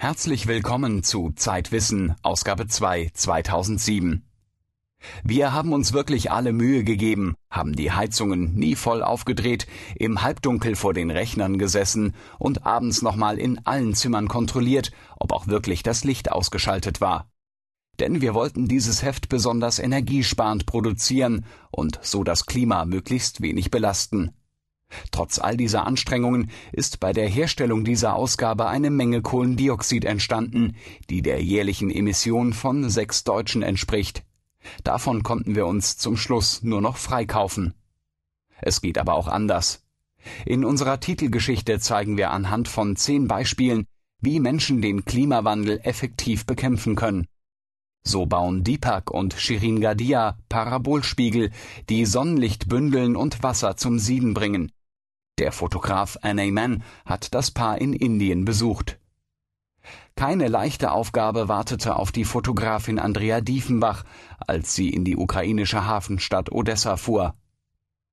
Herzlich willkommen zu Zeitwissen, Ausgabe 2, 2007. Wir haben uns wirklich alle Mühe gegeben, haben die Heizungen nie voll aufgedreht, im Halbdunkel vor den Rechnern gesessen und abends nochmal in allen Zimmern kontrolliert, ob auch wirklich das Licht ausgeschaltet war. Denn wir wollten dieses Heft besonders energiesparend produzieren und so das Klima möglichst wenig belasten. Trotz all dieser Anstrengungen ist bei der Herstellung dieser Ausgabe eine Menge Kohlendioxid entstanden, die der jährlichen Emission von sechs Deutschen entspricht. Davon konnten wir uns zum Schluss nur noch freikaufen. Es geht aber auch anders. In unserer Titelgeschichte zeigen wir anhand von zehn Beispielen, wie Menschen den Klimawandel effektiv bekämpfen können. So bauen Deepak und Shirin Gadia Parabolspiegel, die Sonnenlicht bündeln und Wasser zum Sieden bringen. Der Fotograf Anay Mann hat das Paar in Indien besucht. Keine leichte Aufgabe wartete auf die Fotografin Andrea Diefenbach, als sie in die ukrainische Hafenstadt Odessa fuhr.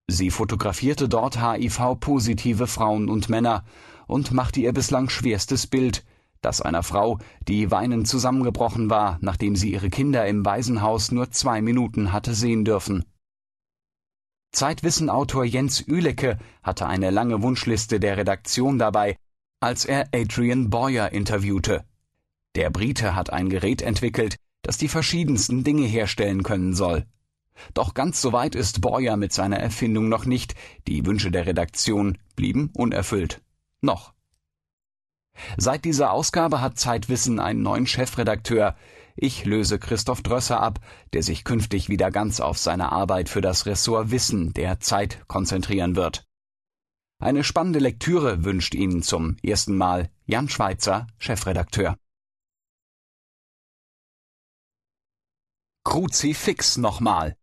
Sie fotografierte dort HIV-positive Frauen und Männer und machte ihr bislang schwerstes Bild, das einer Frau, die weinend zusammengebrochen war, nachdem sie ihre Kinder im Waisenhaus nur zwei Minuten hatte sehen dürfen. Zeitwissenautor Jens Ülecke hatte eine lange Wunschliste der Redaktion dabei, als er Adrian Boyer interviewte. Der Brite hat ein Gerät entwickelt, das die verschiedensten Dinge herstellen können soll. Doch ganz so weit ist Boyer mit seiner Erfindung noch nicht, die Wünsche der Redaktion blieben unerfüllt. Noch. Seit dieser Ausgabe hat Zeitwissen einen neuen Chefredakteur, ich löse Christoph Drösser ab, der sich künftig wieder ganz auf seine Arbeit für das Ressort Wissen der Zeit konzentrieren wird. Eine spannende Lektüre wünscht Ihnen zum ersten Mal Jan Schweitzer, Chefredakteur. Kruzifix nochmal.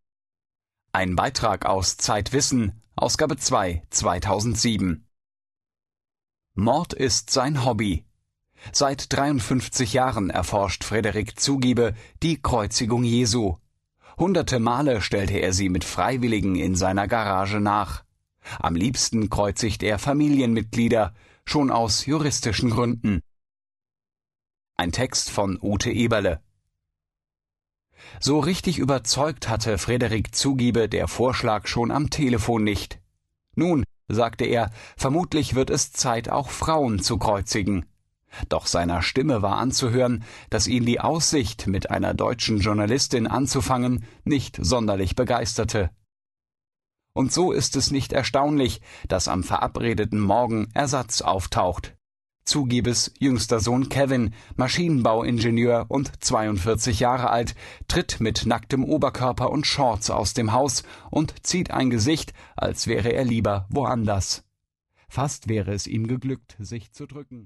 Ein Beitrag aus Zeitwissen, Ausgabe 2, 2007. Mord ist sein Hobby. Seit 53 Jahren erforscht Frederik Zugiebe die Kreuzigung Jesu. Hunderte Male stellte er sie mit Freiwilligen in seiner Garage nach. Am liebsten kreuzigt er Familienmitglieder, schon aus juristischen Gründen. Ein Text von Ute Eberle. So richtig überzeugt hatte Frederik Zugiebe der Vorschlag schon am Telefon nicht. Nun, sagte er, vermutlich wird es Zeit, auch Frauen zu kreuzigen. Doch seiner Stimme war anzuhören, dass ihn die Aussicht, mit einer deutschen Journalistin anzufangen, nicht sonderlich begeisterte. Und so ist es nicht erstaunlich, dass am verabredeten Morgen Ersatz auftaucht. Zugiebes jüngster Sohn Kevin, Maschinenbauingenieur und 42 Jahre alt, tritt mit nacktem Oberkörper und Shorts aus dem Haus und zieht ein Gesicht, als wäre er lieber woanders. Fast wäre es ihm geglückt, sich zu drücken.